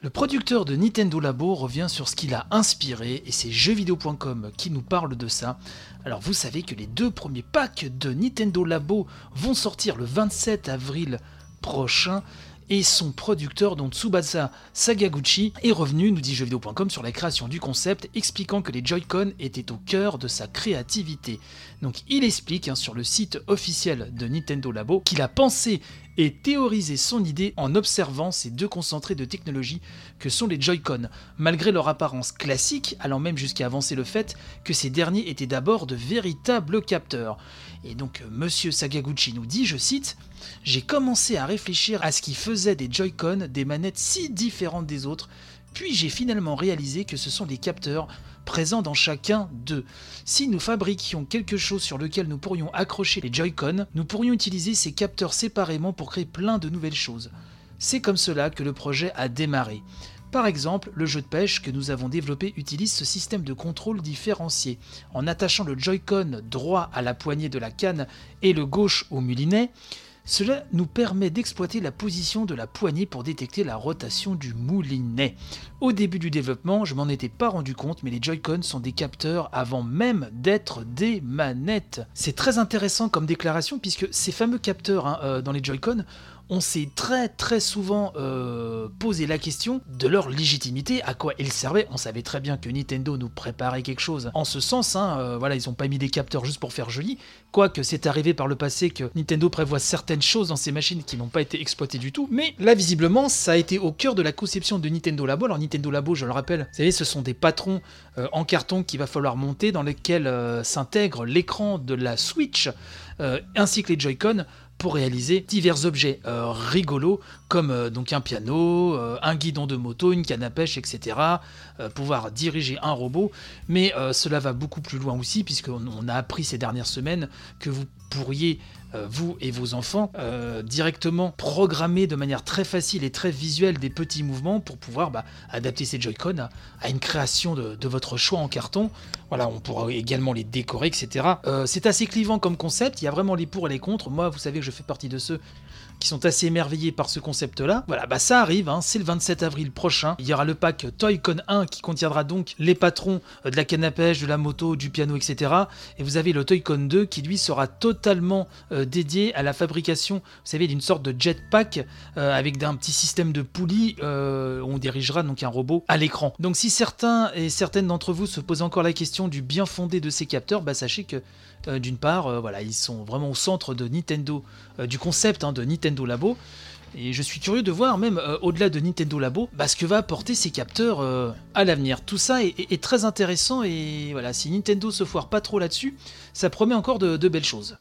Le producteur de Nintendo Labo revient sur ce qu'il a inspiré et c'est jeuxvideo.com qui nous parle de ça. Alors vous savez que les deux premiers packs de Nintendo Labo vont sortir le 27 avril prochain et son producteur, donc Tsubasa Sagaguchi, est revenu, nous dit jeuxvideo.com, sur la création du concept, expliquant que les Joy-Con étaient au cœur de sa créativité. Donc il explique hein, sur le site officiel de Nintendo Labo qu'il a pensé et théorisé son idée en observant ces deux concentrés de technologie que sont les Joy-Con, malgré leur apparence classique, allant même jusqu'à avancer le fait que ces derniers étaient d'abord de véritables capteurs. Et donc Monsieur Sagaguchi nous dit, je cite, J'ai commencé à réfléchir à ce qui faisait des Joy-Con des manettes si différentes des autres, puis j'ai finalement réalisé que ce sont des capteurs présents dans chacun d'eux. Si nous fabriquions quelque chose sur lequel nous pourrions accrocher les Joy-Con, nous pourrions utiliser ces capteurs séparément pour créer plein de nouvelles choses. C'est comme cela que le projet a démarré. Par exemple, le jeu de pêche que nous avons développé utilise ce système de contrôle différencié. En attachant le Joy-Con droit à la poignée de la canne et le gauche au mulinet, cela nous permet d'exploiter la position de la poignée pour détecter la rotation du moulinet. Au début du développement, je m'en étais pas rendu compte, mais les Joy-Con sont des capteurs avant même d'être des manettes. C'est très intéressant comme déclaration puisque ces fameux capteurs hein, euh, dans les Joy-Con on s'est très très souvent euh, posé la question de leur légitimité, à quoi ils servaient. On savait très bien que Nintendo nous préparait quelque chose en ce sens. Hein, euh, voilà, ils n'ont pas mis des capteurs juste pour faire joli. Quoique c'est arrivé par le passé que Nintendo prévoit certaines choses dans ces machines qui n'ont pas été exploitées du tout. Mais là, visiblement, ça a été au cœur de la conception de Nintendo Labo. Alors Nintendo Labo, je le rappelle, vous ce sont des patrons euh, en carton qu'il va falloir monter dans lesquels s'intègre l'écran de la Switch ainsi que les Joy-Con pour réaliser divers objets euh, rigolos comme euh, donc un piano, euh, un guidon de moto, une canne à pêche, etc. pouvoir diriger un robot. Mais cela va beaucoup plus loin aussi puisqu'on a appris ces dernières semaines que vous pourriez euh, vous et vos enfants, euh, directement programmer de manière très facile et très visuelle des petits mouvements pour pouvoir bah, adapter ces Joy-Con à, une création de, votre choix en carton. Voilà, on pourra également les décorer, etc. Euh, c'est assez clivant comme concept, il y a vraiment les pour et les contre. Moi, vous savez que je fais partie de ceux qui sont assez émerveillés par ce concept-là. Voilà, bah ça arrive, hein, c'est le 27 avril prochain. Il y aura le pack Toy-Con 1 qui contiendra donc les patrons de la canne à pêche, de la moto, du piano, etc. Et vous avez le Toy-Con 2 qui lui sera totalement euh, dédié à la fabrication, vous savez, d'une sorte de jetpack euh, avec un petit système de poulies euh, où on dirigera donc un robot à l'écran. Donc si certains et certaines d'entre vous se posent encore la question du bien fondé de ces capteurs, bah sachez que d'une part, voilà, ils sont vraiment au centre de Nintendo, du concept hein, de Nintendo Labo. Et je suis curieux de voir, même au-delà de Nintendo Labo, bah, ce que va apporter ces capteurs à l'avenir. Tout ça est, très intéressant et voilà, si Nintendo se foire pas trop là-dessus, ça promet encore de belles choses.